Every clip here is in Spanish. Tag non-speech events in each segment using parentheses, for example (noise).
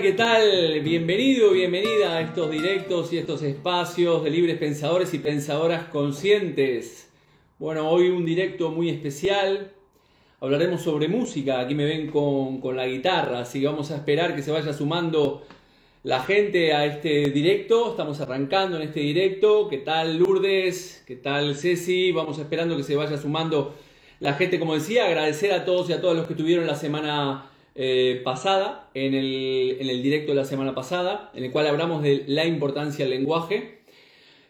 ¿qué tal? Bienvenido, bienvenida a estos directos y estos espacios de libres pensadores y pensadoras conscientes. Bueno, hoy un directo muy especial. Hablaremos sobre música. Aquí me ven con, con la guitarra, así que vamos a esperar que se vaya sumando la gente a este directo. Estamos arrancando en este directo. ¿Qué tal Lourdes? ¿Qué tal Ceci? Vamos esperando que se vaya sumando la gente, como decía. Agradecer a todos y a todas los que tuvieron la semana eh, pasada, en el, en el, directo de la semana pasada, en el cual hablamos de la importancia del lenguaje.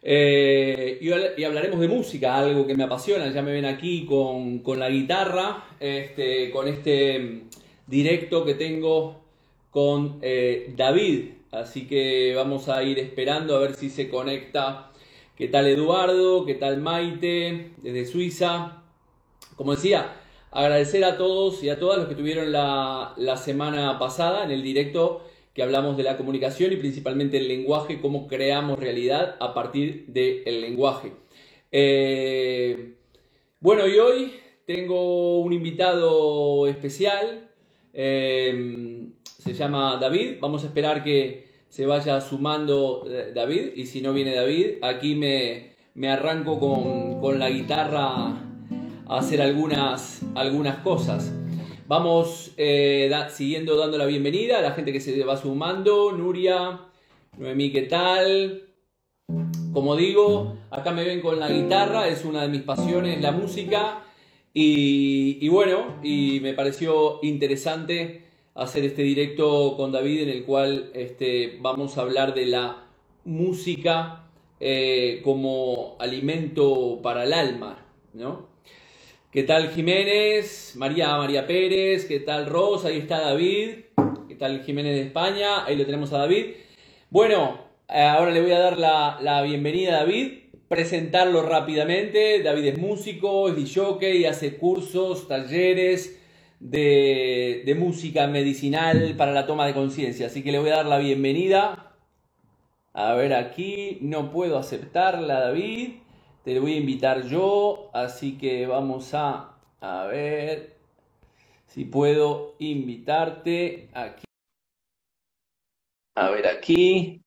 Eh, y, hablaremos de música, algo que me apasiona. Ya me ven aquí con, con la guitarra, este, con este directo que tengo con eh, David. Así que vamos a ir esperando a ver si se conecta. ¿Qué tal Eduardo? ¿Qué tal Maite? Desde Suiza. Como decía, agradecer a todos y a todas los que tuvieron la, semana pasada en el directo que hablamos de la comunicación y principalmente el lenguaje, cómo creamos realidad a partir del lenguaje. Eh, bueno, y hoy tengo un invitado especial, eh, se llama David, vamos a esperar que se vaya sumando eh, David y si no viene David, aquí me, arranco con, con la guitarra a hacer algunas, algunas cosas. Vamos eh, siguiendo dando la bienvenida a la gente que se va sumando. Nuria, Noemí, ¿qué tal? Como digo, acá me ven con la guitarra, es una de mis pasiones, la música. Y, bueno, y me pareció interesante hacer este directo con David en el cual este, vamos a hablar de la música eh, como alimento para el alma, ¿no? ¿Qué tal Jiménez? María María Pérez, ¿qué tal Rosa? Ahí está David. ¿Qué tal Jiménez de España? Ahí lo tenemos a David. Bueno, eh, ahora le voy a dar la, bienvenida a David, presentarlo rápidamente. David es músico, es y hace cursos, talleres de, de música medicinal para la toma de conciencia. Así que le voy a dar la bienvenida. A ver aquí, no puedo aceptarla, David. Te voy a invitar yo, así que vamos a, a ver si puedo invitarte aquí. A ver aquí.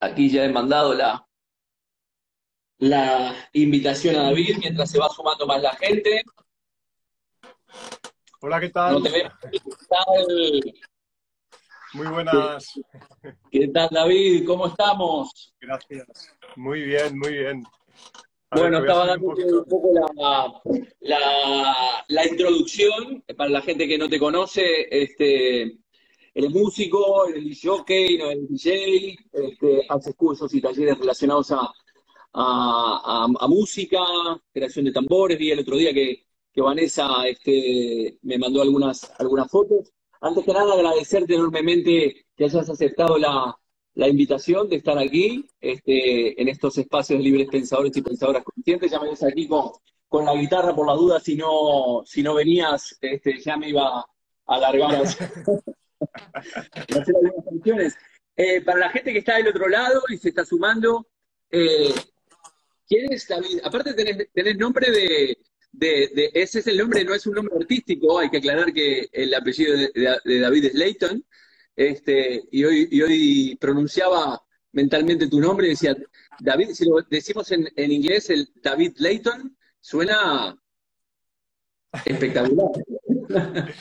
Aquí ya he mandado la, la invitación a David mientras se va sumando más la gente. Hola, ¿qué tal? No te veo. ¿Qué tal? Muy buenas. ¿Qué tal, David? ¿Cómo estamos? Gracias. Muy bien, muy bien. bueno, estaba dando un poco, la, introducción para la gente que no te conoce. Este, eres músico, eres jockey, no eres DJ, este, haces cursos y talleres relacionados a, a, música, creación de tambores. Vi el otro día que, que Vanessa este, me mandó algunas, algunas fotos antes que nada agradecerte enormemente que hayas aceptado la, invitación de estar aquí este, en estos espacios libres pensadores y pensadoras conscientes. Ya me ves aquí con, con la guitarra por la duda, si no, si no venías, este, ya me iba a alargar (laughs) a hacer algunas funciones. Eh, para la gente que está del otro lado y se está sumando, eh, ¿quién es David? Aparte tenés, tenés nombre de, de, ese es el nombre, no es un nombre artístico, hay que aclarar que el apellido de, David es Leighton, este, y hoy, y hoy pronunciaba mentalmente tu nombre decía, David, si lo decimos en, en inglés, el David Leighton, suena espectacular. (laughs)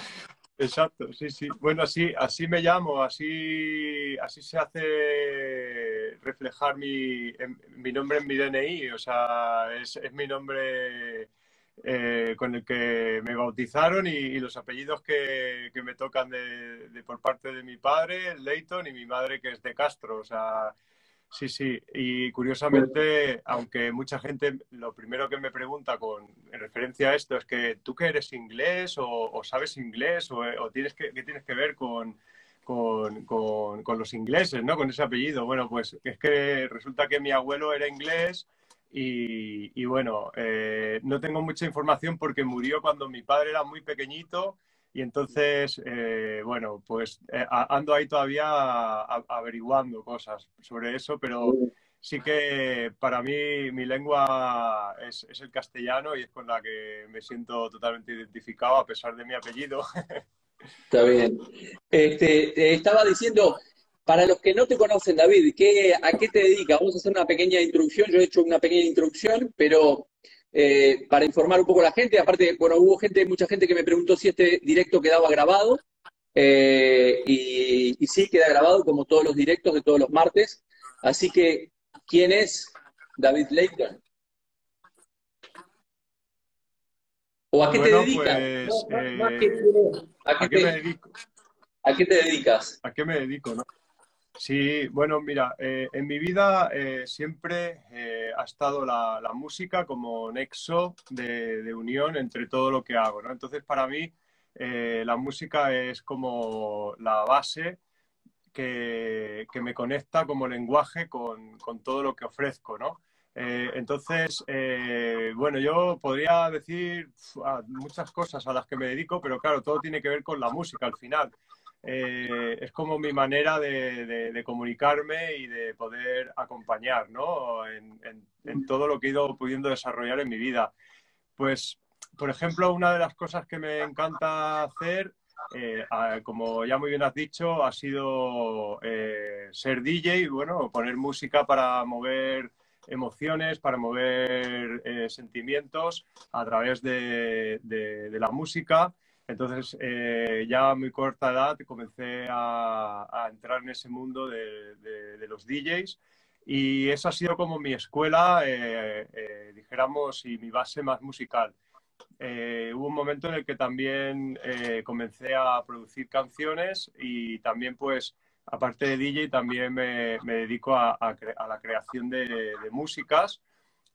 Exacto, sí, sí. Bueno, así, así me llamo, así, así se hace reflejar mi, mi nombre en mi DNI, o sea, es, es mi nombre eh, con el que me bautizaron y, los apellidos que, me tocan de, por parte de mi padre, Leighton, y mi madre que es de Castro. O sea, sí, sí. Y curiosamente, aunque mucha gente lo primero que me pregunta con, en referencia a esto es que tú que eres inglés o, sabes inglés o, tienes que, tienes que ver con, con, con, los ingleses, ¿no? Con ese apellido. Bueno, pues es que resulta que mi abuelo era inglés y, bueno, eh, no tengo mucha información porque murió cuando mi padre era muy pequeñito y entonces, eh, bueno, pues eh, ando ahí todavía averiguando cosas sobre eso, pero sí que para mí mi lengua es, es, el castellano y es con la que me siento totalmente identificado a pesar de mi apellido. (laughs) Está bien. Este, estaba diciendo, para los que no te conocen, David, ¿qué, ¿a qué te dedicas? Vamos a hacer una pequeña introducción. Yo he hecho una pequeña introducción, pero eh, para informar un poco a la gente. Aparte, bueno, hubo gente, mucha gente que me preguntó si este directo quedaba grabado. Eh, y, y, sí, queda grabado como todos los directos de todos los martes. Así que, ¿quién es David Leighton? ¿O a qué te dedicas? ¿A, qué, me dedico? ¿A qué te dedicas? ¿A qué me dedico? No? Sí, bueno, mira, eh, en mi vida eh, siempre eh, ha estado la, música como nexo de, unión entre todo lo que hago, ¿no? Entonces, para mí, la música es como la base que, me conecta como lenguaje con, todo lo que ofrezco, ¿no? Entonces, bueno, yo podría decir muchas cosas a las que me dedico, pero claro, todo tiene que ver con la música al final. Eh, es como mi manera de, comunicarme y de poder acompañar ¿no? en, todo lo que he ido pudiendo desarrollar en mi vida. Pues, por ejemplo, una de las cosas que me encanta hacer, como ya muy bien has dicho, ha sido ser DJ, bueno, poner música para mover emociones, para mover eh, sentimientos a través de, la música. Entonces, eh, ya a muy corta edad comencé a, entrar en ese mundo de, los DJs y esa ha sido como mi escuela, eh, dijéramos, y mi base más musical. hubo un momento en el que también comencé a producir canciones y también pues aparte de DJ, también me, dedico a, la creación de, músicas,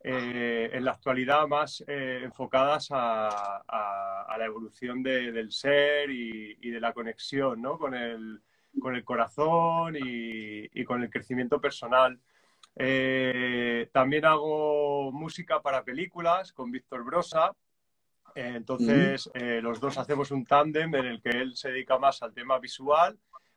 eh, en la actualidad más eh, enfocadas a, la evolución del ser y, de la conexión con, el, corazón y, con el crecimiento personal. Eh, también hago música para películas con Víctor Brosa. entonces, los dos hacemos un tándem en el que él se dedica más al tema visual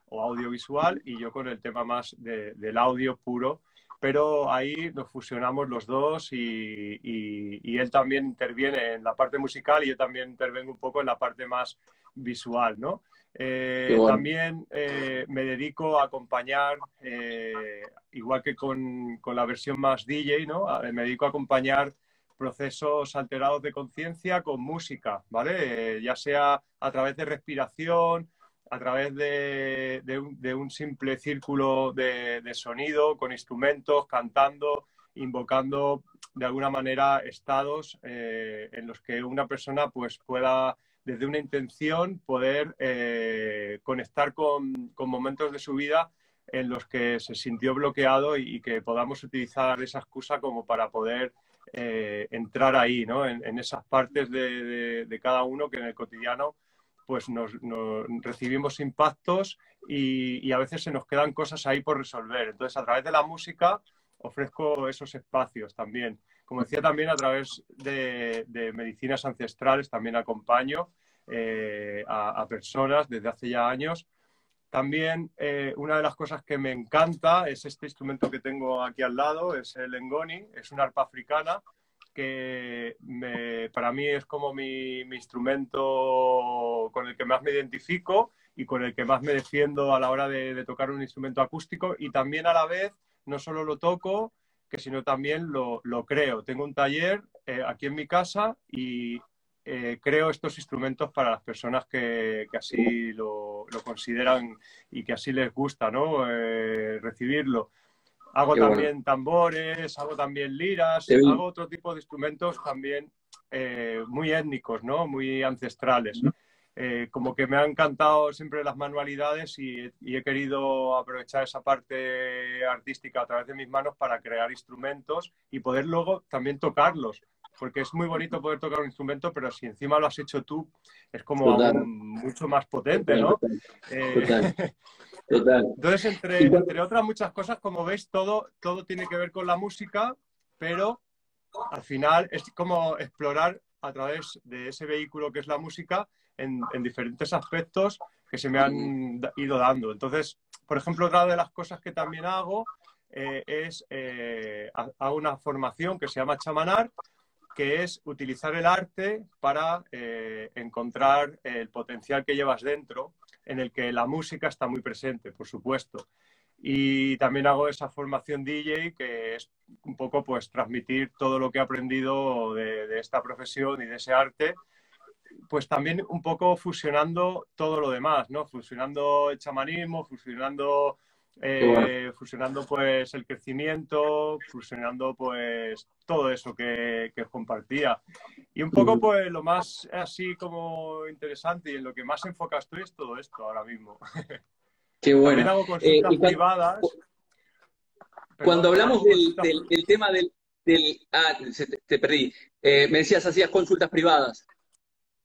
o audiovisual y yo con el tema más del audio puro, pero ahí nos fusionamos los dos y, y, él también interviene en la parte musical y yo también intervengo un poco en la parte más visual, ¿no? Eh, también eh, me dedico a acompañar, eh, igual que con, con, la versión más DJ, ¿no? Me dedico a acompañar procesos alterados de conciencia con música, ¿vale? ya sea a través de respiración, a través de, un, simple círculo de, sonido, con instrumentos, cantando, invocando de alguna manera estados eh, en los que una persona pues, pueda, desde una intención, poder eh, conectar con, momentos de su vida en los que se sintió bloqueado y, que podamos utilizar esa excusa como para poder eh, entrar ahí, ¿no? en, esas partes de, de, cada uno que en el cotidiano pues nos, recibimos impactos y, a veces se nos quedan cosas ahí por resolver. Entonces, a través de la música ofrezco esos espacios también. Como decía también, a través de, medicinas ancestrales también acompaño eh, a, personas desde hace ya años. También eh, una de las cosas que me encanta es este instrumento que tengo aquí al lado, es el engoni, es una arpa africana que para mí es como mi, instrumento con el que más me identifico y con el que más me defiendo a la hora de, tocar un instrumento acústico y también a la vez no solo lo toco, que sino también lo, creo. Tengo un taller eh, aquí en mi casa y eh, creo estos instrumentos para las personas que, así lo, consideran y que así les gusta ¿no? Eh, recibirlo. Hago también tambores, hago también liras, hago otro tipo de instrumentos también eh, muy étnicos, ¿no? Muy ancestrales. Eh, como que me han encantado siempre las manualidades y, he querido aprovechar esa parte artística a través de mis manos para crear instrumentos y poder luego también tocarlos. Porque es muy bonito poder tocar un instrumento, pero si encima lo has hecho tú, es como mucho más potente, ¿no? Eh, (laughs) entonces, entre, entre otras muchas cosas, como veis, todo, todo tiene que ver con la música, pero al final es como explorar a través de ese vehículo que es la música en, diferentes aspectos que se me han ido dando. Entonces, por ejemplo, otra de las cosas que también hago eh, es eh, hago una formación que se llama chamanar, que es utilizar el arte para eh, encontrar el potencial que llevas dentro, en el que la música está muy presente, por supuesto. Y también hago esa formación DJ, que es un poco pues transmitir todo lo que he aprendido de, de esta profesión y de ese arte, pues también un poco fusionando todo lo demás, ¿no? Fusionando el chamanismo, fusionando eh, fusionando pues el crecimiento, fusionando pues todo eso que, que, compartía. Y un poco pues lo más así como interesante y en lo que más enfocas estoy es todo esto ahora mismo. (laughs) Qué bueno. También hago consultas Eh, cuan- privadas. Cuando hablamos del, consultas- del- del tema del, del- Ah, te, te perdí. Eh, me decías, hacías consultas privadas.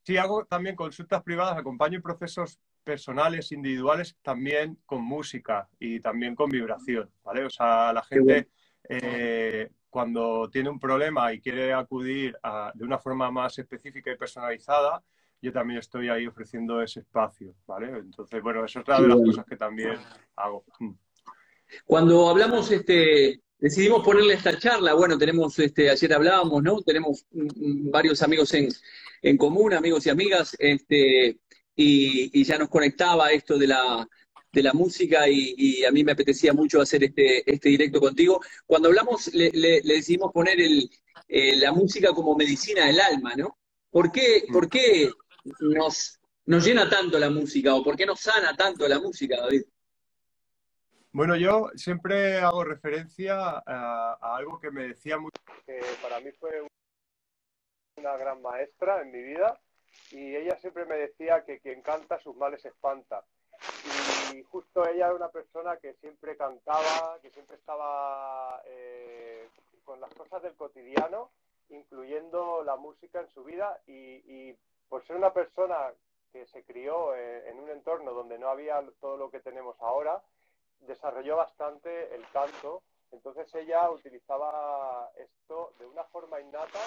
Sí, hago también consultas privadas, acompaño en procesos personales, individuales, también con música y también con vibración, ¿vale? O sea, la gente eh, cuando tiene un problema y quiere acudir a- de una forma más específica y personalizada, yo también estoy ahí ofreciendo ese espacio, ¿vale? Entonces, bueno, eso es otra Qué de las cosas que también hago. Mm. Cuando hablamos, este, decidimos ponerle esta charla, bueno, tenemos, este, ayer hablábamos, ¿no? Tenemos mm, mm, varios amigos en, en común, amigos y amigas, este, y, y ya nos conectaba esto de la, de la música y, y a mí me apetecía mucho hacer este, este directo contigo. Cuando hablamos, le, le- le decidimos poner el, eh, la música como medicina del alma, ¿no? ¿Por qué, por qué nos, nos llena tanto la música o por qué nos sana tanto la música, David? Bueno, yo siempre hago referencia a, a algo que me decía mucho, que para mí fue una gran maestra en mi vida, y ella siempre me decía que quien canta sus males espanta. Y justo ella era una persona que siempre cantaba, que siempre estaba eh, con las cosas del cotidiano, incluyendo la música en su vida, y, por ser una persona que se crió en, en un entorno donde no había todo lo que tenemos ahora, desarrolló bastante el canto, entonces ella utilizaba esto de una forma innata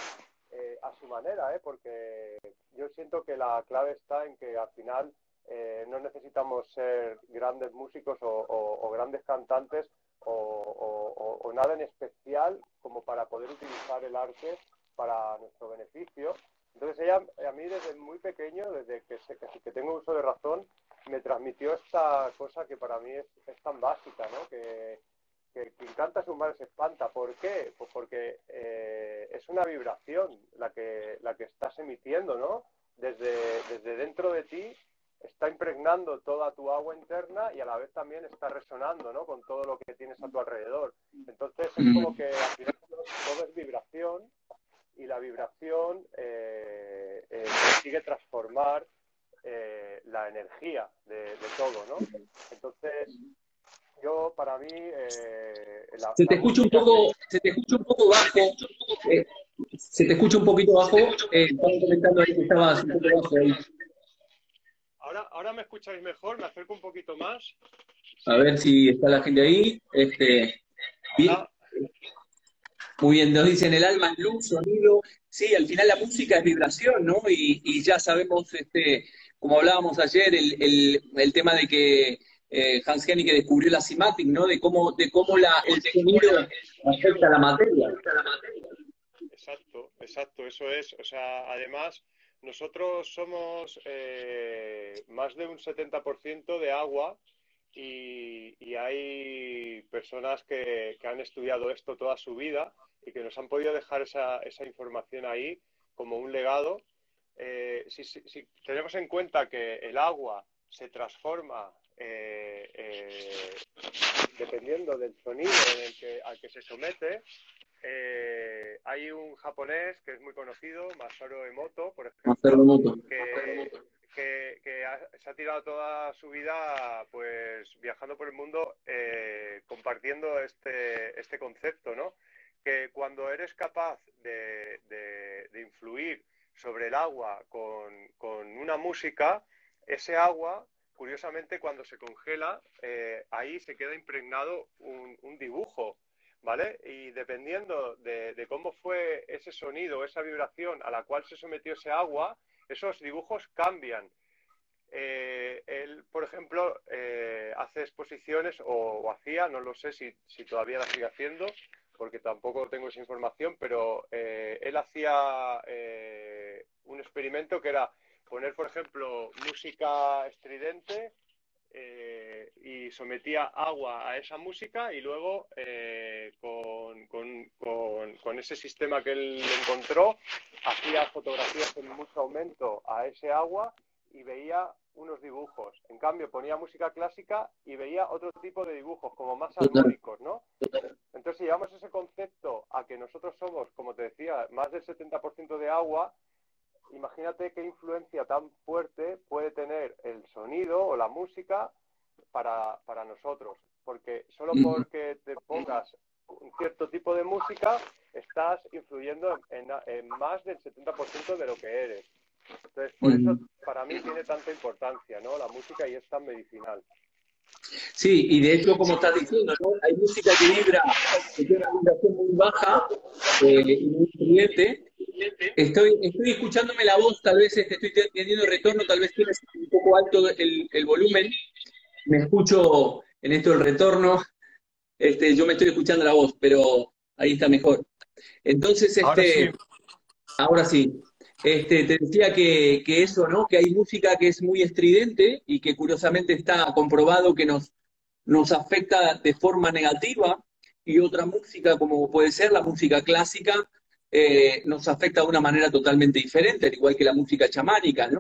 eh, a su manera, ¿eh? porque yo siento que la clave está en que al final eh, no necesitamos ser grandes músicos o, grandes cantantes o, nada en especial como para poder utilizar el arte para nuestro beneficio. Entonces ella a mí desde muy pequeño, desde que, que tengo uso de razón, me transmitió esta cosa que para mí es, es tan básica, ¿no? Que, que quien canta sus males espanta. ¿Por qué? Pues porque eh, es una vibración la que, la que estás emitiendo, ¿no? Desde, desde dentro de ti está impregnando toda tu agua interna y a la vez también está resonando, ¿no? Con todo lo que tienes a tu alrededor. Entonces es como que al final todo es vibración y la vibración eh, eh, consigue transformar eh, la energía de, de todo, ¿no? Entonces, yo para mí... eh, la- Se te escucha un poco, se te escucha un poco bajo, eh, se te escucha un poquito bajo, eh, comentando ahí que estabas un poco bajo ahí. Ahora, ahora me escucháis mejor, me acerco un poquito más. A ver si está la gente ahí. Este, bien, Ahora, muy bien, nos dicen el alma es luz, sonido. Sí, al final la música es vibración, ¿no? Y, y ya sabemos, este, como hablábamos ayer, el, el, el tema de que eh, Hans Hennicke descubrió la cimatic, ¿no? De cómo, de cómo la, el sonido afecta a la materia. Exacto, exacto, eso es. O sea, además, nosotros somos eh, más de un 70% de agua y, y hay personas que, que han estudiado esto toda su vida y que nos han podido dejar esa, esa información ahí como un legado. Eh, si, si- si tenemos en cuenta que el agua se transforma eh, eh, dependiendo del sonido en el que, al que se somete, eh, hay un japonés que es muy conocido, Masaru Emoto, por ejemplo, que, que- que ha- se ha tirado toda su vida pues viajando por el mundo compartiendo este, este concepto, ¿no? Que cuando eres capaz de, de- de influir sobre el agua con, con una música, ese agua, curiosamente, cuando se congela, eh, ahí se queda impregnado un, dibujo, ¿vale? Y dependiendo de, cómo fue ese sonido, esa vibración a la cual se sometió ese agua, esos dibujos cambian. Eh, él, por ejemplo, eh, hace exposiciones o, o hacía, no lo sé si, si todavía la sigue haciendo, porque tampoco tengo esa información, pero él hacía un experimento que era poner, por ejemplo, música estridente eh, y sometía agua a esa música y luego con, con, ese sistema que él encontró hacía fotografías en mucho aumento a ese agua y veía unos dibujos. En cambio, ponía música clásica y veía otro tipo de dibujos, como más armónicos, ¿no? Entonces, si llevamos ese concepto a que nosotros somos, como te decía, más del 70% de agua, imagínate qué influencia tan fuerte puede tener el sonido o la música para, para nosotros. Porque solo porque te pongas un cierto tipo de música, estás influyendo en, en más del 70% de lo que eres. Entonces, por eso para mí tiene tanta importancia, ¿no? La música y es tan medicinal. Sí, y de hecho, como estás diciendo, ¿no? Hay música que vibra, que tiene una vibración muy baja eh, y muy estudiante. Estoy, estoy escuchándome la voz, tal vez este, estoy teniendo retorno, tal vez tienes un poco alto el, el volumen. Me escucho en esto el retorno. Este, yo me estoy escuchando la voz, pero ahí está mejor. Entonces, este, ahora sí. Este, te decía que, eso, ¿no? Que hay música que es muy estridente y que curiosamente está comprobado que nos, nos afecta de forma negativa y otra música, como puede ser la música clásica, eh, nos afecta de una manera totalmente diferente, al igual que la música chamánica, ¿no?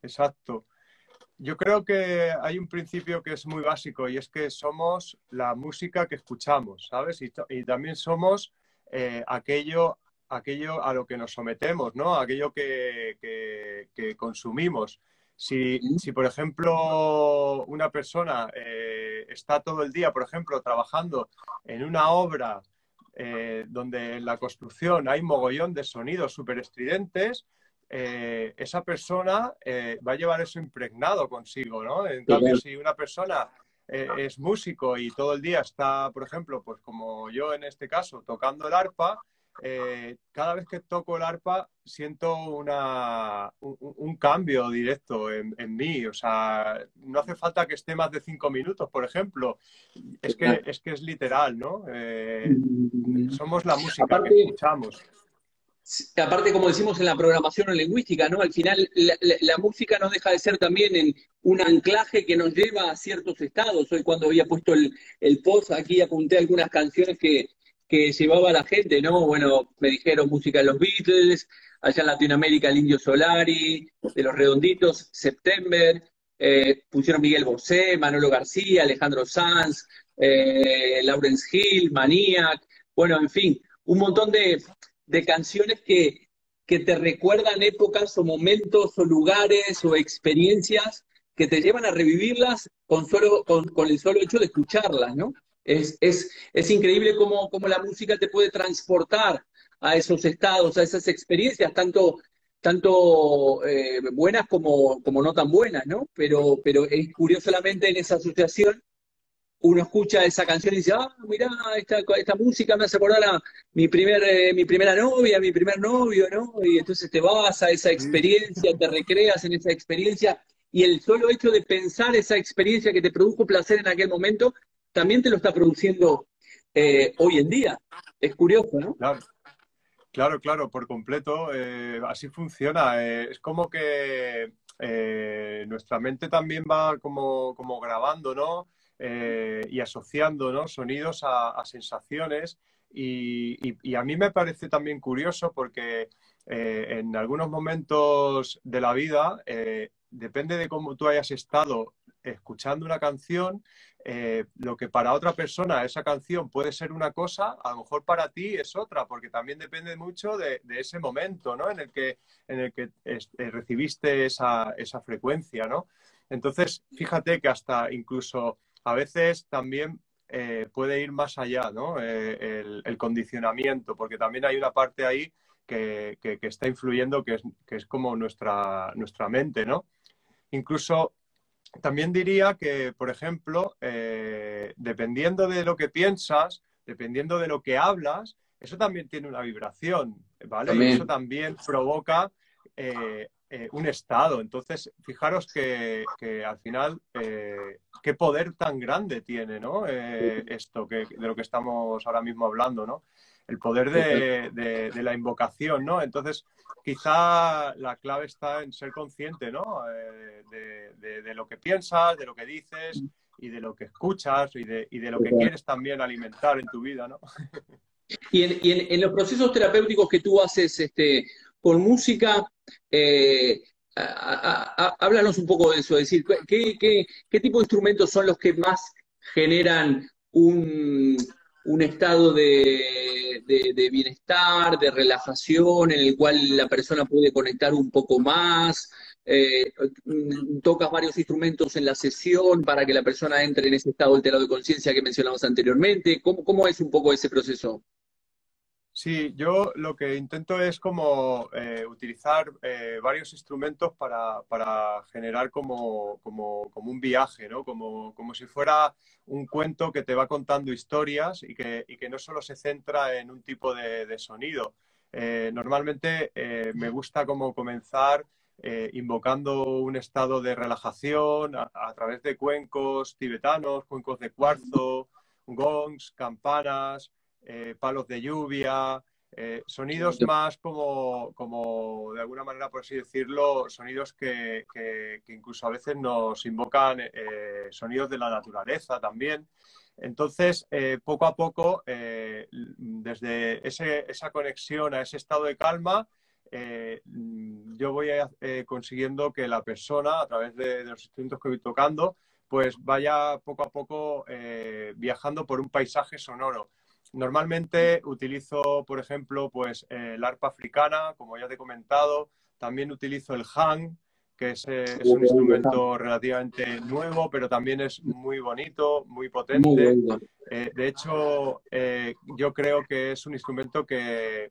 Exacto. Yo creo que hay un principio que es muy básico y es que somos la música que escuchamos, ¿sabes? Y, también somos eh, aquello aquello a lo que nos sometemos, ¿no? Aquello que, consumimos. Si, por ejemplo, una persona eh, está todo el día, por ejemplo, trabajando en una obra eh, donde en la construcción hay mogollón de sonidos súper estridentes, eh, esa persona va a llevar eso impregnado consigo, ¿no? En cambio, si una persona es músico y todo el día está, por ejemplo, pues como yo en este caso, tocando el arpa, eh, cada vez que toco el arpa siento una, un, cambio directo en, mí. O sea, no hace falta que esté más de cinco minutos, por ejemplo. Es que es, que es literal, ¿no? Eh, somos la música que escuchamos. Aparte, como decimos en la programación lingüística, ¿no? Al final la, música no deja de ser también en un anclaje que nos lleva a ciertos estados. Hoy cuando había puesto el, el post aquí apunté algunas canciones que, que llevaba a la gente, ¿no? Bueno, me dijeron música de los Beatles, allá en Latinoamérica el Indio Solari, de los Redonditos, September, eh, pusieron Miguel Bosé, Manolo García, Alejandro Sanz, eh, Lawrence Hill, Maniac, bueno, en fin, un montón de, canciones que, que te recuerdan épocas o momentos o lugares o experiencias que te llevan a revivirlas con, solo, con, con el solo hecho de escucharlas, ¿no? Es, es, es increíble cómo, cómo, la música te puede transportar a esos estados, a esas experiencias, tanto, tanto eh, buenas como, como, no tan buenas, ¿no? Pero, pero es curiosamente en esa asociación uno escucha esa canción y dice, ah, mirá, esta, esta música me hace acordar a mi, primer, eh, mi primera novia, mi primer novio, ¿no? Y entonces te vas a esa experiencia, te recreas en esa experiencia y el solo hecho de pensar esa experiencia que te produjo placer en aquel momento también te lo está produciendo eh, hoy en día. Es curioso, ¿no? Claro, claro, por completo. Eh, así funciona. Eh, es como que nuestra mente también va como, como grabando, ¿no? y asociando ¿no? sonidos a, sensaciones. Y, a mí me parece también curioso porque en algunos momentos de la vida, depende de cómo tú hayas estado escuchando una canción, eh, lo que para otra persona esa canción puede ser una cosa, a lo mejor para ti es otra, porque también depende mucho de, ese momento, ¿no? En el que, en el que eh, recibiste esa, frecuencia, ¿no? Entonces, fíjate que hasta incluso a veces también eh, puede ir más allá, ¿no? El, condicionamiento, porque también hay una parte ahí que, está influyendo, que es, que es como nuestra, nuestra mente, ¿no? Incluso también diría que, por ejemplo, eh, dependiendo de lo que piensas, dependiendo de lo que hablas, eso también tiene una vibración, ¿vale? Y eso también provoca eh, eh, un estado. Entonces, fijaros que, al final, qué poder tan grande tiene ¿no? esto que, de lo que estamos ahora mismo hablando, ¿no? El poder de, de la invocación, ¿no? Entonces, quizá la clave está en ser consciente, ¿no? de, lo que piensas, de lo que dices y de lo que escuchas y de, y de lo que quieres también alimentar en tu vida, ¿no? Y en, los procesos terapéuticos que tú haces este, con música, eh, háblanos un poco de eso, es decir, ¿qué, qué, tipo de instrumentos son los que más generan un, un estado de, de, bienestar, de relajación, en el cual la persona puede conectar un poco más? Eh, tocas varios instrumentos en la sesión para que la persona entre en ese estado alterado de conciencia que mencionamos anteriormente. ¿Cómo, ¿Cómo es un poco ese proceso? Sí, yo lo que intento es como eh, utilizar eh, varios instrumentos para, generar como, como, un viaje, ¿no? Como, como, si fuera un cuento que te va contando historias y que, y que no solo se centra en un tipo de, sonido. Eh, normalmente me gusta como comenzar invocando un estado de relajación a, a través de cuencos tibetanos, cuencos de cuarzo, gongs, campanas. Eh, palos de lluvia, eh, sonidos más como, como, de alguna manera, por así decirlo, sonidos que, incluso a veces nos invocan eh, sonidos de la naturaleza también. Entonces, poco a poco, desde esa conexión a ese estado de calma, yo voy consiguiendo que la persona, a través de, los instrumentos que voy tocando, pues vaya poco a poco viajando por un paisaje sonoro. Normalmente utilizo, por ejemplo, pues eh, el arpa africana, como ya te he comentado. También utilizo el hang, que es, eh, un instrumento relativamente nuevo, pero también es muy bonito, muy potente. Eh, de hecho, yo creo que es un instrumento que,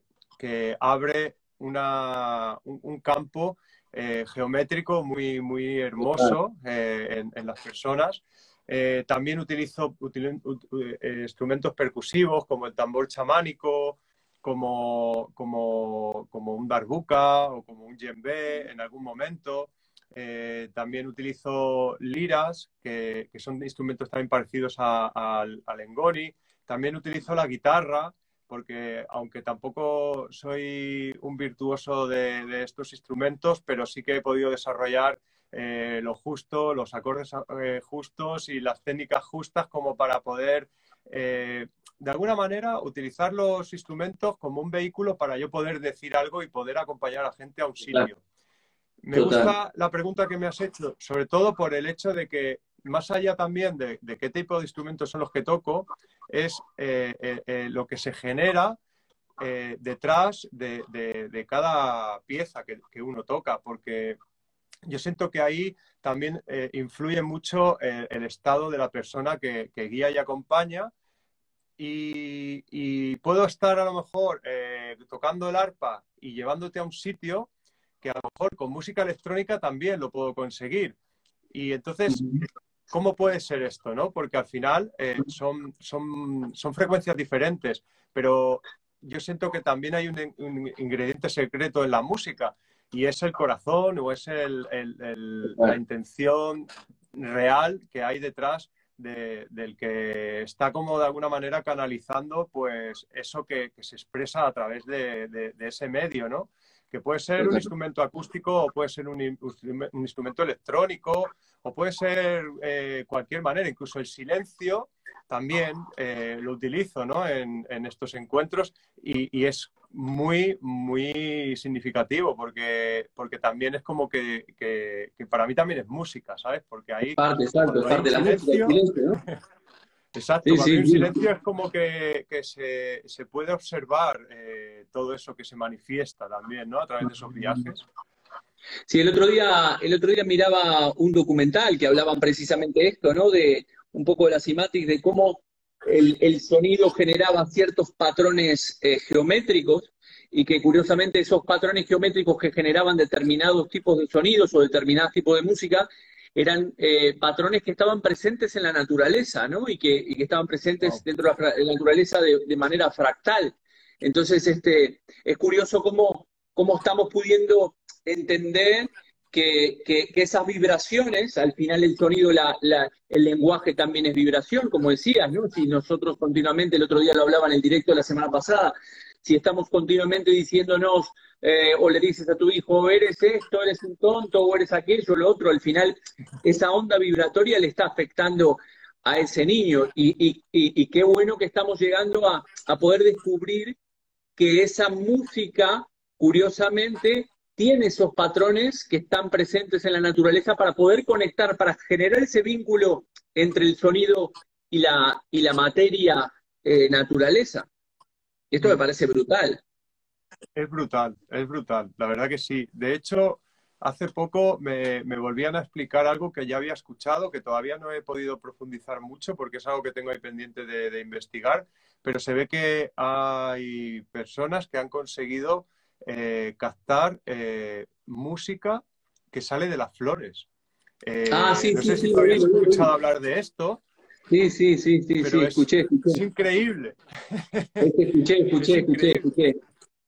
abre un, campo geométrico muy, muy hermoso en, las personas eh, también utilizo, eh, instrumentos percusivos como el tambor chamánico, como, un darbuka o como un djembe en algún momento. Eh, también utilizo liras, que, son instrumentos también parecidos al engoni. También utilizo la guitarra, porque aunque tampoco soy un virtuoso de, estos instrumentos, pero sí que he podido desarrollar eh, lo justo, los acordes eh, justos y las técnicas justas como para poder, eh, de alguna manera, utilizar los instrumentos como un vehículo para yo poder decir algo y poder acompañar a la gente a un sitio. Me gusta la pregunta que me has hecho, sobre todo por el hecho de que, más allá también de, qué tipo de instrumentos son los que toco, es lo que se genera detrás de, cada pieza que, que, uno toca, porque yo siento que ahí también eh, influye mucho eh, el, estado de la persona que, guía y acompaña. Y, puedo estar a lo mejor eh, tocando el arpa y llevándote a un sitio que a lo mejor con música electrónica también lo puedo conseguir. Y entonces, ¿cómo puede ser esto? ¿no? Porque al final son, son, son frecuencias diferentes, pero yo siento que también hay un ingrediente secreto en la música y es el corazón o es la intención real que hay detrás del que está como de alguna manera canalizando pues eso que, se expresa a través de, ese medio, ¿no? Que puede ser un instrumento acústico o puede ser un, instrumento electrónico o puede ser eh, cualquier manera, incluso el silencio también eh, lo utilizo ¿no? en, estos encuentros y, es muy, muy significativo porque, porque también es como que, para mí también es música, ¿sabes? Porque ahí... Parte, exacto, parte de la música, ¿no? (laughs) Exacto, sí, silencio es como que, se, puede observar eh, todo eso que se manifiesta también, ¿no? A través de esos viajes. Sí, el otro día, el otro día miraba un documental que hablaban precisamente esto, ¿no? De un poco de la cimática, de cómo el, sonido generaba ciertos patrones eh, geométricos y que curiosamente esos patrones geométricos que generaban determinados tipos de sonidos o determinados tipos de música eran eh, patrones que estaban presentes en la naturaleza, ¿no? Y que, estaban presentes dentro de la, naturaleza de, manera fractal. Entonces, este, es curioso cómo, cómo estamos pudiendo entender que, esas vibraciones, al final el sonido, el lenguaje también es vibración, como decías, ¿no? Si nosotros continuamente, el otro día lo hablaba en el directo de la semana pasada, si estamos continuamente diciéndonos eh, o le dices a tu hijo, eres esto, eres un tonto, o eres aquello, lo otro, al final esa onda vibratoria le está afectando a ese niño. Y, qué bueno que estamos llegando a, poder descubrir que esa música, curiosamente, tiene esos patrones que están presentes en la naturaleza para poder conectar, para generar ese vínculo entre el sonido y la, y la materia eh, naturaleza. Esto me parece brutal. Es brutal, es brutal, la verdad que sí. De hecho, hace poco me, volvían a explicar algo que ya había escuchado, que todavía no he podido profundizar mucho porque es algo que tengo ahí pendiente de investigar, pero se ve que hay personas que han conseguido eh, captar eh, música que sale de las flores. Eh, ah, sí, no sé si habías escuchado hablar de esto. Sí, sí, sí, sí, sí, escuché, escuché. Es increíble. (laughs) escuché, escuché, escuché, escuché.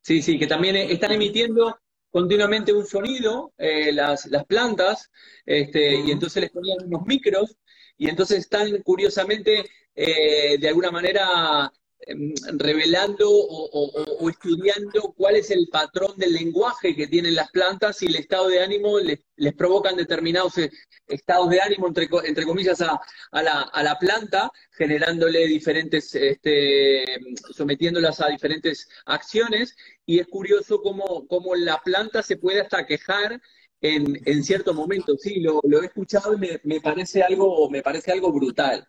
Sí, sí, que también están emitiendo continuamente un sonido, las, las, plantas, este, y entonces les ponían unos micros, y entonces están curiosamente, de alguna manera, revelando o, estudiando cuál es el patrón del lenguaje que tienen las plantas y el estado de ánimo les, provocan determinados eh, estados de ánimo, entre, entre comillas, a, la, planta, generándole diferentes, este, sometiéndolas a diferentes acciones. Y es curioso cómo, cómo la planta se puede hasta quejar en, en cierto momento. Sí, lo, he escuchado y me, parece algo, me parece algo brutal.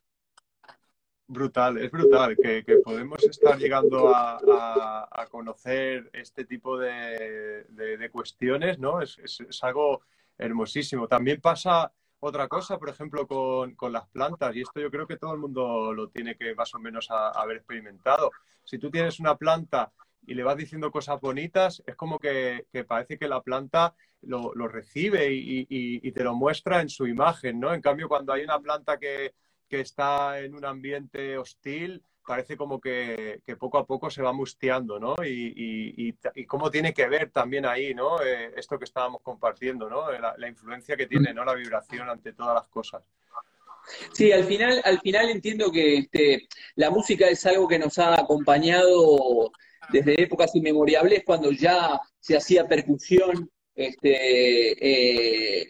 Brutal, es brutal que, podemos estar llegando a, conocer este tipo de, cuestiones, ¿no? Es, algo hermosísimo. También pasa otra cosa, por ejemplo, con, las plantas, y esto yo creo que todo el mundo lo tiene que más o menos haber experimentado. Si tú tienes una planta y le vas diciendo cosas bonitas, es como que, parece que la planta lo, recibe y, y, te lo muestra en su imagen, ¿no? En cambio, cuando hay una planta que que está en un ambiente hostil, parece como que, poco a poco se va musteando, ¿no? Y, cómo tiene que ver también ahí, ¿no? Eh, esto que estábamos compartiendo, ¿no? La, influencia que tiene, ¿no? La vibración ante todas las cosas. Sí, al final, al final entiendo que este, la música es algo que nos ha acompañado desde épocas inmemorables, cuando ya se hacía percusión, este, eh,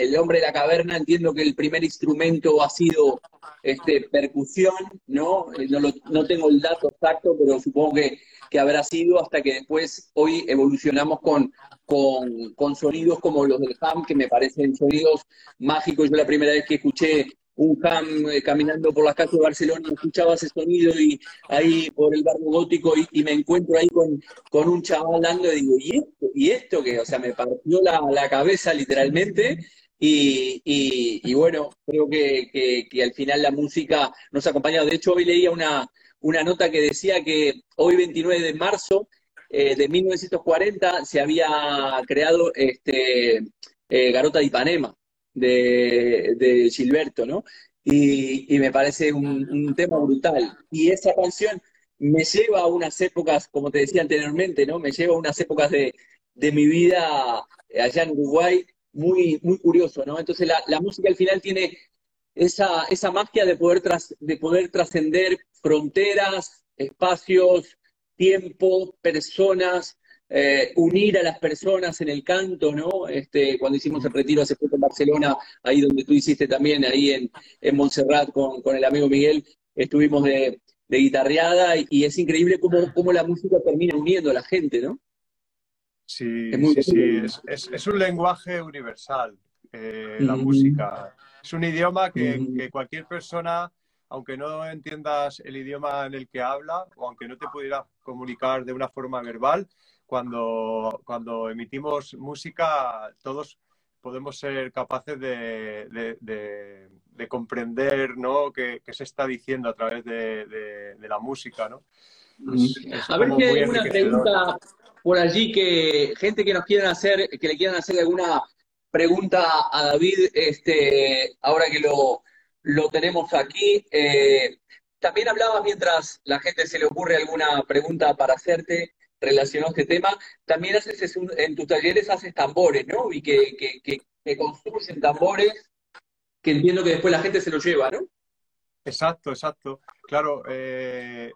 el, hombre de la caverna, entiendo que el primer instrumento ha sido este, percusión, ¿no? Eh, no, tengo el dato exacto, pero supongo que, habrá sido hasta que después hoy evolucionamos con, con, con, sonidos como los del ham, que me parecen sonidos mágicos. Yo la primera vez que escuché un ham eh, caminando por las calles de Barcelona, escuchaba ese sonido y ahí por el barrio gótico y, me encuentro ahí con, con, un chaval dando y digo, ¿y esto? ¿Y esto que? O sea, me partió la, cabeza literalmente y, y, bueno, creo que, que, al final la música nos ha acompañado. De hecho, hoy leía una, una nota que decía que hoy 29 de marzo eh, de 1940 se había creado este, eh, Garota de Ipanema de, Gilberto, ¿no? Y, me parece un, tema brutal. Y esa canción me lleva a unas épocas, como te decía anteriormente, ¿no? Me lleva a unas épocas de, mi vida allá en Uruguay muy, muy curioso, ¿no? Entonces la, música al final tiene esa, esa magia de poder, de poder trascender fronteras, espacios, tiempo, personas, eh, unir a las personas en el canto, ¿no? Este, cuando hicimos el retiro hace poco en Barcelona, ahí donde tú hiciste también, ahí en, en Montserrat con, el amigo Miguel, estuvimos de, guitarreada y, es increíble cómo, cómo, la música termina uniendo a la gente, ¿no? Sí, sí, sí, es, un lenguaje universal, eh, la música. Es un idioma que, cualquier persona aunque no entiendas el idioma en el que habla o aunque no te pudiera comunicar de una forma verbal, cuando, cuando emitimos música, todos podemos ser capaces de, de, comprender ¿no? qué, se está diciendo a través de, la música. ¿no? a ver si hay alguna pregunta por allí que gente que nos quieran hacer, que le quieran hacer alguna pregunta a David, este, ahora que lo, lo tenemos aquí. Eh, también hablabas mientras la gente se le ocurre alguna pregunta para hacerte relacionado a este tema. También haces en tus talleres haces tambores, ¿no? Y que, que, construyen tambores que entiendo que después la gente se los lleva, ¿no? Exacto, exacto. Claro, eh,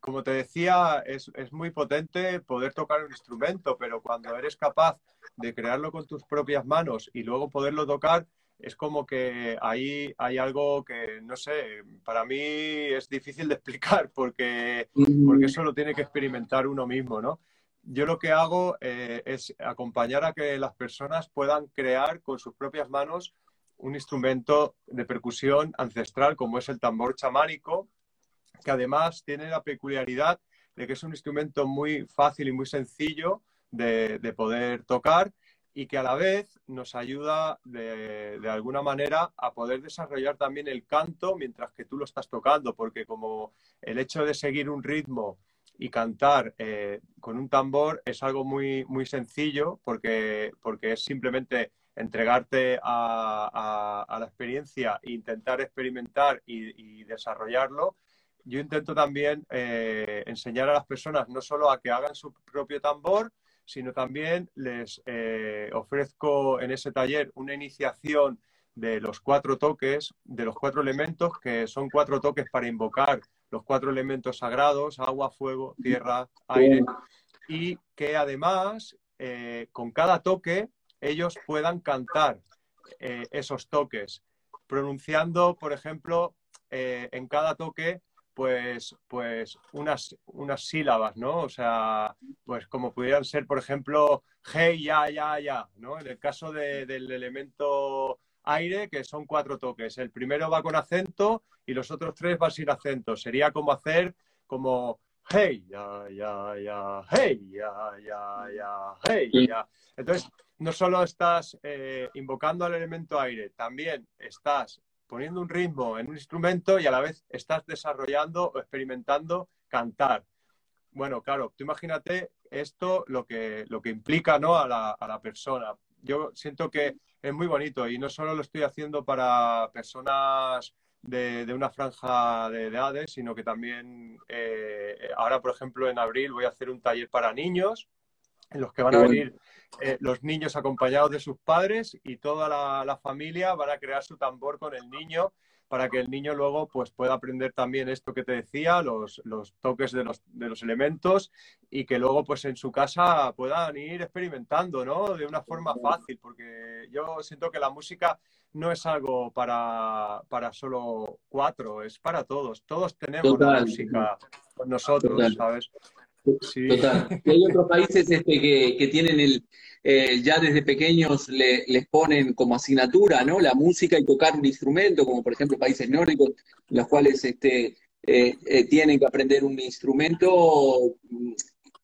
como te decía, es, es, muy potente poder tocar un instrumento, pero cuando eres capaz de crearlo con tus propias manos y luego poderlo tocar, es como que ahí hay algo que, no sé, para mí es difícil de explicar porque, porque eso lo tiene que experimentar uno mismo, ¿no? Yo lo que hago eh, es acompañar a que las personas puedan crear con sus propias manos un instrumento de percusión ancestral como es el tambor chamánico, que además tiene la peculiaridad de que es un instrumento muy fácil y muy sencillo de, de poder tocar y que a la vez nos ayuda de, alguna manera a poder desarrollar también el canto mientras que tú lo estás tocando, porque como el hecho de seguir un ritmo y cantar eh, con un tambor es algo muy, muy sencillo porque, porque es simplemente entregarte a, la experiencia e intentar experimentar y, desarrollarlo. Yo intento también eh, enseñar a las personas no solo a que hagan su propio tambor, sino también les eh, ofrezco en ese taller una iniciación de los cuatro toques, de los cuatro elementos, que son cuatro toques para invocar los cuatro elementos sagrados, agua, fuego, tierra, aire, y que además eh, con cada toque ellos puedan cantar eh, esos toques, pronunciando, por ejemplo, en cada toque pues, pues unas, unas sílabas, ¿no? O sea, pues como pudieran ser, por ejemplo, hey, ya, ya, ya, ¿no? En el caso del elemento aire, que son cuatro toques. El primero va con acento y los otros tres van sin acento. Sería como hacer como hey, ya, ya, ya, hey, ya, ya, ya, hey, ya. Entonces, no solo estás eh, invocando al elemento aire, también estás poniendo un ritmo en un instrumento y a la vez estás desarrollando o experimentando cantar. Bueno, claro, tú imagínate esto lo que, lo que implica ¿no? a, la, a la persona. Yo siento que es muy bonito y no solo lo estoy haciendo para personas de, de, una franja de edades, sino que también eh, ahora, por ejemplo, en abril voy a hacer un taller para niños en los que van a venir eh, los niños acompañados de sus padres y toda la, familia van a crear su tambor con el niño para que el niño luego pues, pueda aprender también esto que te decía, los, toques de los, de los, elementos y que luego pues en su casa puedan ir experimentando, ¿no? De una forma fácil, porque yo siento que la música no es algo para, para solo cuatro, es para todos. Todos tenemos la música con nosotros, ¿sabes? Total. Y hay otros países este, que, tienen el, eh, ya desde pequeños les ponen como asignatura, ¿no? La música y tocar un instrumento, como por ejemplo países nórdicos, los cuales este, eh, eh, tienen que aprender un instrumento mm,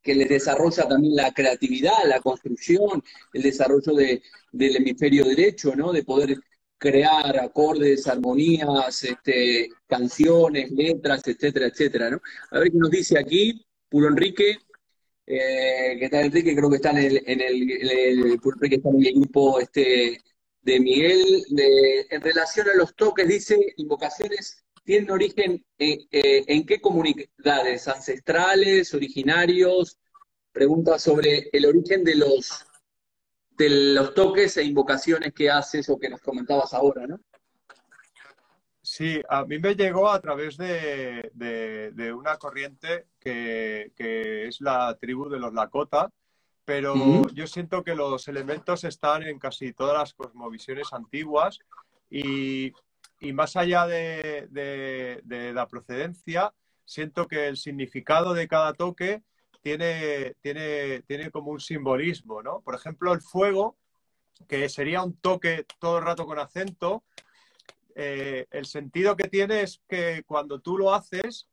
que les desarrolla también la creatividad, la construcción, el desarrollo de, del hemisferio derecho, ¿no? De poder crear acordes, armonías, este, canciones, letras, etcétera, etcétera. A ver qué nos dice aquí. Puro Enrique, eh, que está Enrique, creo que está en el, en el, está en el grupo este de Miguel, en relación a los toques, dice, invocaciones tienen origen en, eh, en qué comunidades, ancestrales, originarios, pregunta sobre el origen de los de los toques e invocaciones que haces o que nos comentabas ahora, ¿no? Sí, a mí me llegó a través de, una corriente que, es la tribu de los Lakota, pero yo siento que los elementos están en casi todas las cosmovisiones antiguas y, más allá de, la procedencia, siento que el significado de cada toque tiene, tiene, tiene como un simbolismo, ¿no? Por ejemplo, el fuego, que sería un toque todo el rato con acento, eh, el sentido que tiene es que cuando tú lo haces,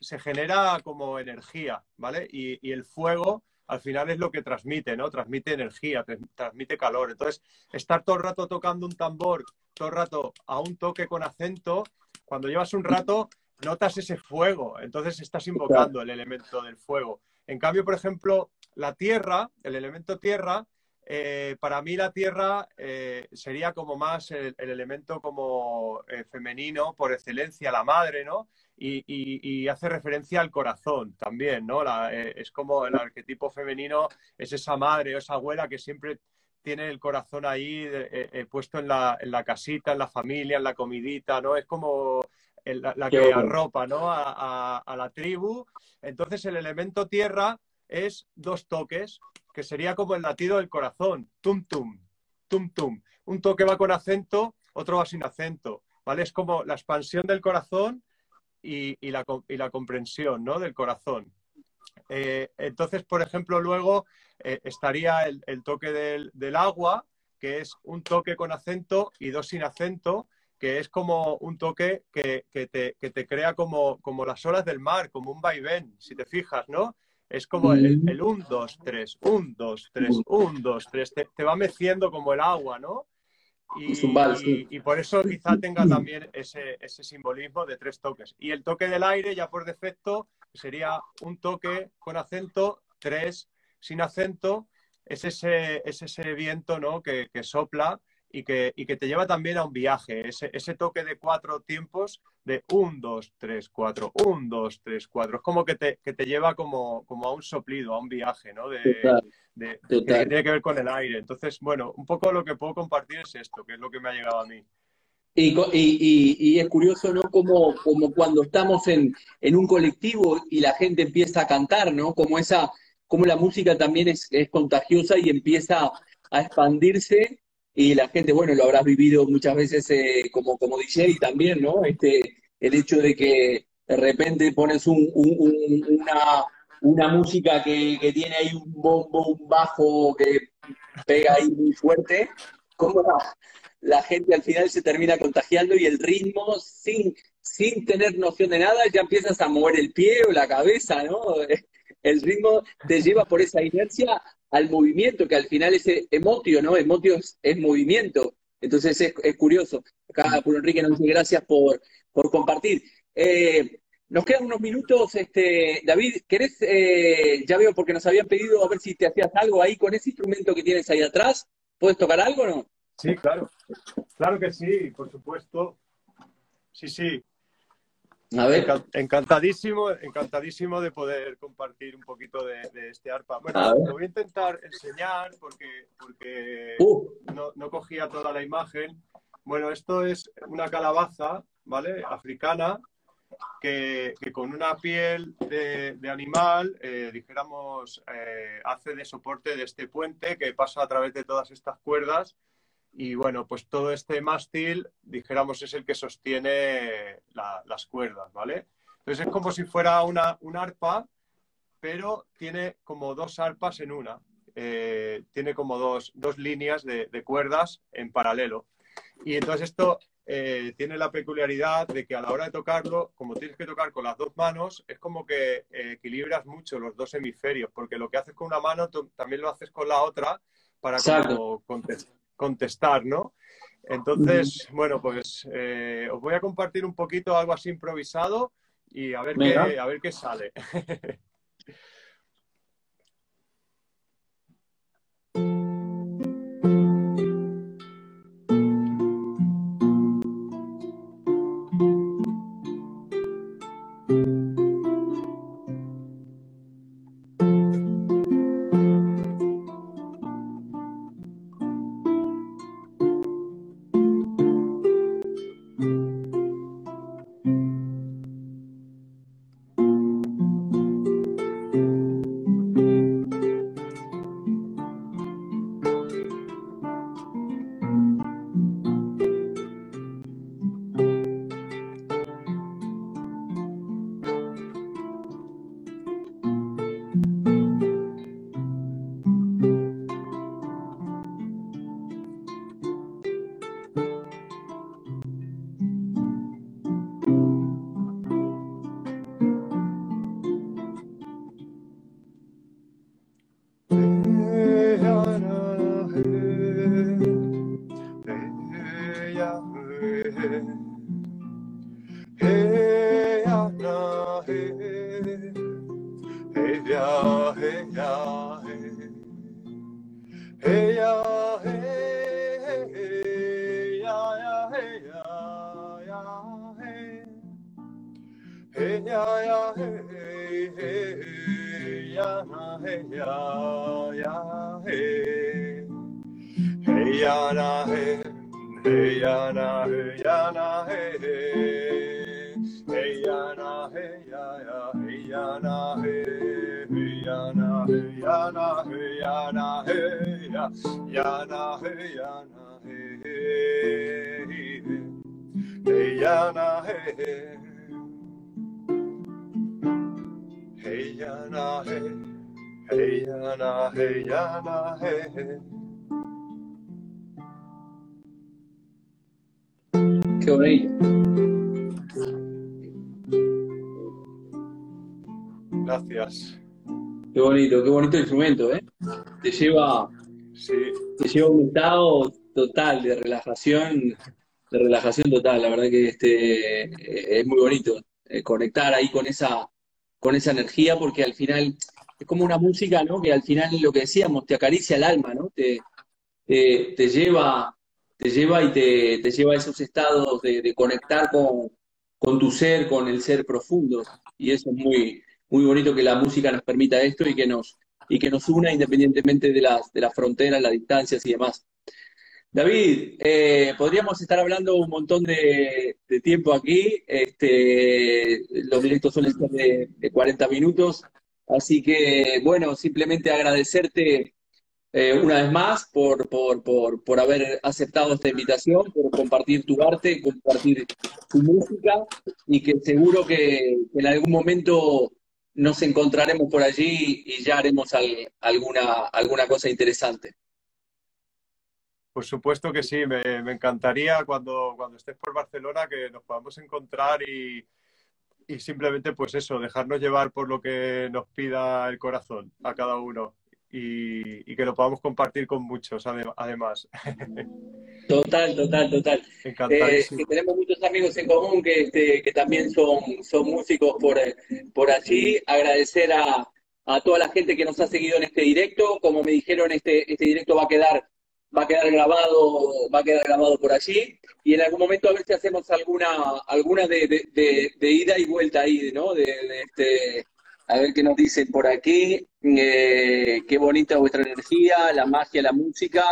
se genera como energía, ¿vale? Y, el fuego al final es lo que transmite, ¿no? Transmite energía, transmite calor. Entonces, estar todo el rato tocando un tambor, todo el rato a un toque con acento, cuando llevas un rato, notas ese fuego. Entonces, estás invocando el elemento del fuego. En cambio, por ejemplo, la tierra, el elemento tierra, eh, para mí la tierra eh, sería como más el, elemento como eh, femenino por excelencia, la madre, ¿no? Y, hace referencia al corazón también, ¿no? es como el arquetipo femenino, es esa madre o esa abuela que siempre tiene el corazón ahí puesto en la, en la, casita, en la familia, en la comidita, ¿no? Es como la, que arropa, ¿no? a la tribu. Entonces el elemento tierra es dos toques, que sería como el latido del corazón, tum tum, tum tum. Un toque va con acento, otro va sin acento, ¿vale? Es como la expansión del corazón y, la, comprensión, ¿no? Del corazón. Eh, entonces, por ejemplo, luego eh, estaría el, toque del, agua, que es un toque con acento y dos sin acento, que es como un toque que, te, crea como, como, las olas del mar, como un vaivén, si te fijas, ¿no? Es como el 1, 2, 3, 1, 2, 3, 1, 2, 3. Te va meciendo como el agua, ¿no? Y, y, por eso quizá tenga también ese, ese, simbolismo de tres toques. Y el toque del aire, ya por defecto, sería un toque con acento, tres sin acento. Es ese, es ese viento ¿no? que, que sopla y que, y que, te lleva también a un viaje. Ese, ese toque de cuatro tiempos de un, dos, tres, cuatro, un, dos, tres, cuatro. Es como que te, que te lleva como, como, a un soplido, a un viaje, ¿no? De, de, que tiene que ver con el aire. Entonces, bueno, un poco lo que puedo compartir es esto, que es lo que me ha llegado a mí. Y, y, y es curioso, ¿no? Como, como cuando estamos en, en, un colectivo y la gente empieza a cantar, ¿no? Como esa, como la música también es, es contagiosa y empieza a expandirse y la gente, bueno, lo habrás vivido muchas veces eh, como, como DJ también, ¿no? Este, el hecho de que de repente pones un, una, una, música que, tiene ahí un bombo, un bajo que pega ahí muy fuerte, como la, gente al final se termina contagiando y el ritmo, sin, sin tener noción de nada, ya empiezas a mover el pie o la cabeza, ¿no? (laughs) El ritmo te lleva por esa inercia al movimiento, que al final es emotio, ¿no? Emotio es, movimiento. Entonces es, curioso. Acá por Enrique nos dice gracias por, por compartir. Eh, nos quedan unos minutos, este, David, ¿querés, eh, ya veo porque nos habían pedido a ver si te hacías algo ahí con ese instrumento que tienes ahí atrás? ¿Puedes tocar algo o no? Sí, claro. Claro que sí, por supuesto. Sí, sí. A ver. Encantadísimo, encantadísimo de poder compartir un poquito de, este arpa. Bueno, lo voy a intentar enseñar porque, porque uh. no, cogía toda la imagen. Bueno, esto es una calabaza, ¿vale? Africana, que, con una piel de, animal, eh, dijéramos, eh, hace de soporte de este puente que pasa a través de todas estas cuerdas y bueno, pues todo este mástil, dijéramos, es el que sostiene las cuerdas, ¿vale? Entonces es como si fuera una, arpa, pero tiene como dos arpas en una. Eh, tiene como dos, líneas de, cuerdas en paralelo. Y entonces esto eh, tiene la peculiaridad de que a la hora de tocarlo, como tienes que tocar con las dos manos, es como que eh, equilibras mucho los dos hemisferios, porque lo que haces con una mano también lo haces con la otra para como contestar ¿no? Entonces, bueno, pues eh, os voy a compartir un poquito algo así improvisado y a ver, qué, a ver qué sale. (laughs) Hey ya, ya, hey, hey, ya, hey, ya, ya, hey. Hey ya, na, hey, hey ya, na, hey, ya, na, hey, hey. Hey ya, na, hey, ya, ya, hey ya, na, hey, hey ya, na, hey, ya, na, hey, ya, na, hey, ya, ya, na, hey, ya, na, hey, hey. Hey ya, na, hey, hey. Hey ya, na, hey. Hey ya, na, hey, ya, na, hey, hey. Qué bonito. Gracias. Qué bonito, qué bonito instrumento, ¿eh? Te lleva, Sí, te lleva un estado total de relajación, de relajación total. La verdad que este eh, es muy bonito eh, conectar ahí con esa, con esa energía, porque al final es como una música, ¿no? Que al final lo que decíamos, te acaricia el alma, ¿no? Te, te, lleva, te lleva y te, te lleva a esos estados de, de conectar con, con tu ser, con el ser profundo. Y eso es muy, muy bonito que la música nos permita esto y que nos, y que nos una independientemente de las, de las fronteras, las distancias y demás. David, eh, podríamos estar hablando un montón de, tiempo aquí. Este, los directos suelen ser de, de 40 minutos. Así que, bueno, simplemente agradecerte eh, una vez más por, por, por, por haber aceptado esta invitación, por compartir tu arte, compartir tu música y que seguro que en algún momento nos encontraremos por allí y ya haremos al- alguna, alguna cosa interesante. Por supuesto que sí. Me, me encantaría cuando, cuando estés por Barcelona que nos podamos encontrar y, y simplemente, pues eso, dejarnos llevar por lo que nos pida el corazón a cada uno y, y que lo podamos compartir con muchos, ade- además. (laughs) Total, total, total. Eh, que tenemos muchos amigos en común que, este, que también son, son músicos por, por allí. Agradecer a, a toda la gente que nos ha seguido en este directo. Como me dijeron, este, este directo va a quedar, va a quedar grabado, va a quedar grabado por allí. Y en algún momento a ver si hacemos alguna, alguna de, de, ida y vuelta ahí, ¿no? De, este, a ver qué nos dicen por aquí. Eh, qué bonita vuestra energía, la magia, la música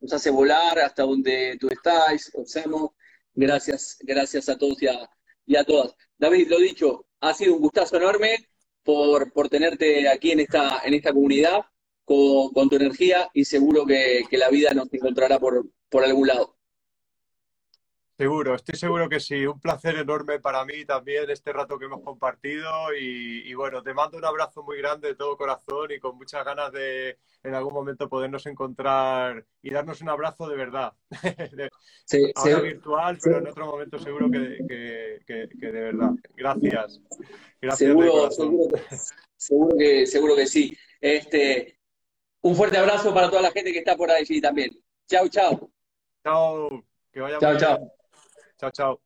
nos hace volar hasta donde tú estás, Osamo. Gracias, gracias a todos y a, y todas. David, lo dicho, ha sido un gustazo enorme por, por tenerte aquí en esta, en esta comunidad con, con tu energía y seguro que, que la vida nos encontrará por, por algún lado. Seguro, estoy seguro que sí. Un placer enorme para mí también este rato que hemos compartido y, y bueno, te mando un abrazo muy grande de todo corazón y con muchas ganas de en algún momento podernos encontrar y darnos un abrazo de verdad. (laughs) De- Se- ahora virtual, pero en otro momento seguro que, que- que- que de verdad. Gracias. Gracias de seguro, corazón. seguro, que- seguro que, seguro que sí. Este, un fuerte abrazo para toda la gente que está por allí también. Chao, chao. Chao, que vaya Chao, chao. Chao, chao.